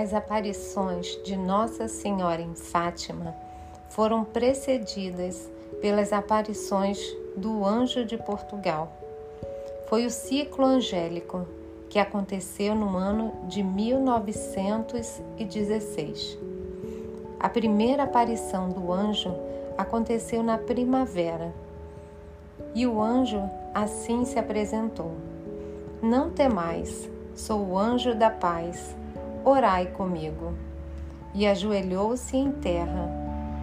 As aparições de Nossa Senhora em Fátima foram precedidas pelas aparições do Anjo de Portugal. Foi o ciclo angélico que aconteceu no ano de 1916. A primeira aparição do anjo aconteceu na primavera e o anjo assim se apresentou: Não temais, sou o anjo da paz, orai comigo. E ajoelhou-se em terra,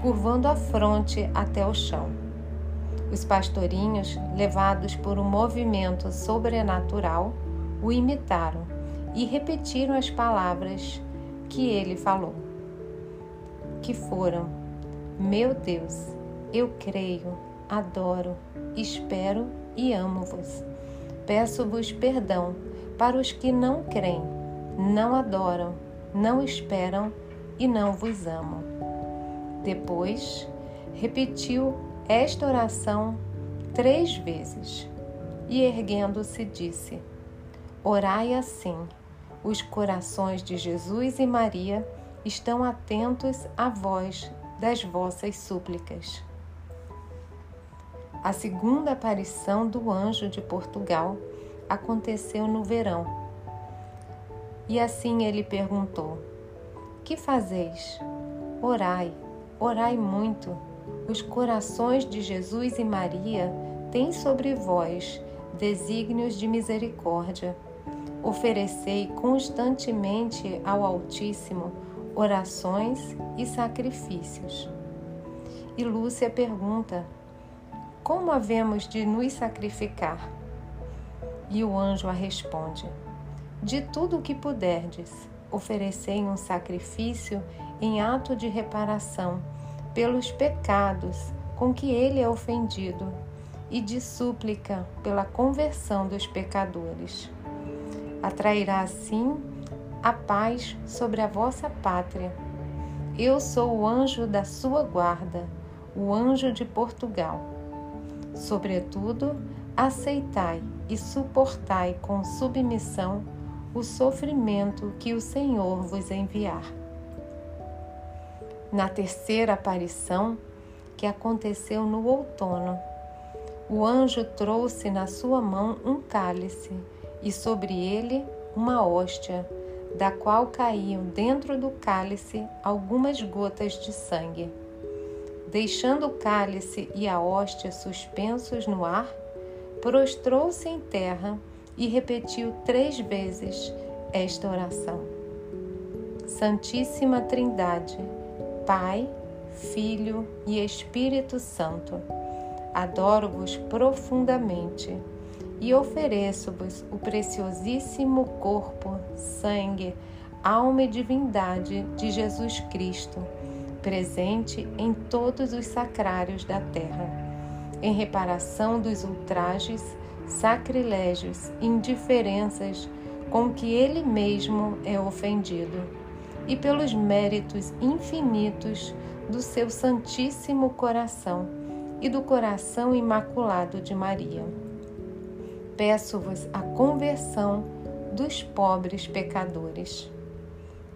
curvando a fronte até o chão. Os pastorinhos, levados por um movimento sobrenatural, o imitaram e repetiram as palavras que ele falou. Que foram: Meu Deus, eu creio, adoro, espero e amo-vos. Peço-vos perdão para os que não creem, não adoram, não esperam e não vos amam. Depois, repetiu esta oração três vezes e, erguendo-se, disse: Orai assim. Os corações de Jesus e Maria estão atentos à voz das vossas súplicas. A segunda aparição do anjo de Portugal aconteceu no verão. E assim ele perguntou: Que fazeis? Orai, orai muito. Os corações de Jesus e Maria têm sobre vós desígnios de misericórdia. Oferecei constantemente ao Altíssimo orações e sacrifícios. E Lúcia pergunta: como havemos de nos sacrificar? E o anjo a responde: De tudo o que puderdes, oferecei um sacrifício em ato de reparação pelos pecados com que ele é ofendido e de súplica pela conversão dos pecadores. Atrairá assim a paz sobre a vossa pátria. Eu sou o anjo da sua guarda, o anjo de Portugal. Sobretudo, aceitai e suportai com submissão o sofrimento que o Senhor vos enviar. Na terceira aparição, que aconteceu no outono, o anjo trouxe na sua mão um cálice e sobre ele uma hóstia, da qual caíam dentro do cálice algumas gotas de sangue. Deixando o cálice e a hóstia suspensos no ar, prostrou-se em terra e repetiu três vezes esta oração: Santíssima Trindade, Pai, Filho e Espírito Santo, adoro-vos profundamente e ofereço-vos o preciosíssimo corpo, sangue, alma e divindade de Jesus Cristo presente em todos os sacrários da terra, em reparação dos ultrajes, sacrilégios indiferenças com que ele mesmo é ofendido, e pelos méritos infinitos do seu Santíssimo Coração e do coração imaculado de Maria. Peço-vos a conversão dos pobres pecadores.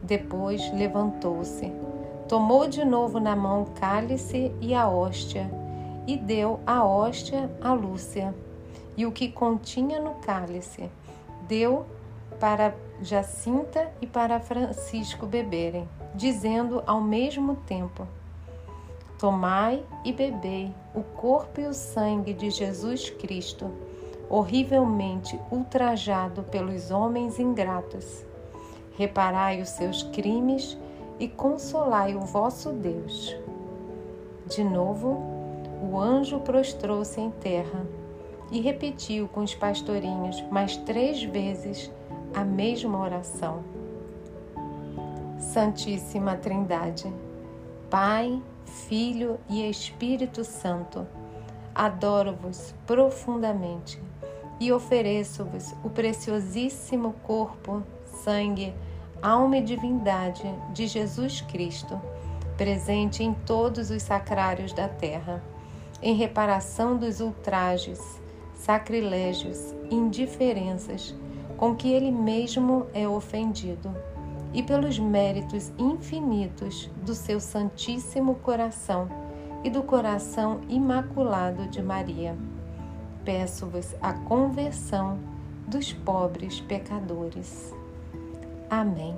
Depois levantou-se Tomou de novo na mão o cálice e a hóstia, e deu a hóstia a Lúcia, e o que continha no cálice, deu para Jacinta e para Francisco beberem, dizendo ao mesmo tempo: Tomai e bebei o corpo e o sangue de Jesus Cristo, horrivelmente ultrajado pelos homens ingratos. Reparai os seus crimes e consolai o vosso Deus. De novo, o anjo prostrou-se em terra e repetiu com os pastorinhos mais três vezes a mesma oração. Santíssima Trindade, Pai, Filho e Espírito Santo, adoro-vos profundamente e ofereço-vos o preciosíssimo corpo, sangue, alma e divindade de Jesus Cristo, presente em todos os sacrários da terra, em reparação dos ultrajes, sacrilégios indiferenças com que ele mesmo é ofendido, e pelos méritos infinitos do seu Santíssimo Coração e do coração imaculado de Maria. Peço-vos a conversão dos pobres pecadores. Amém.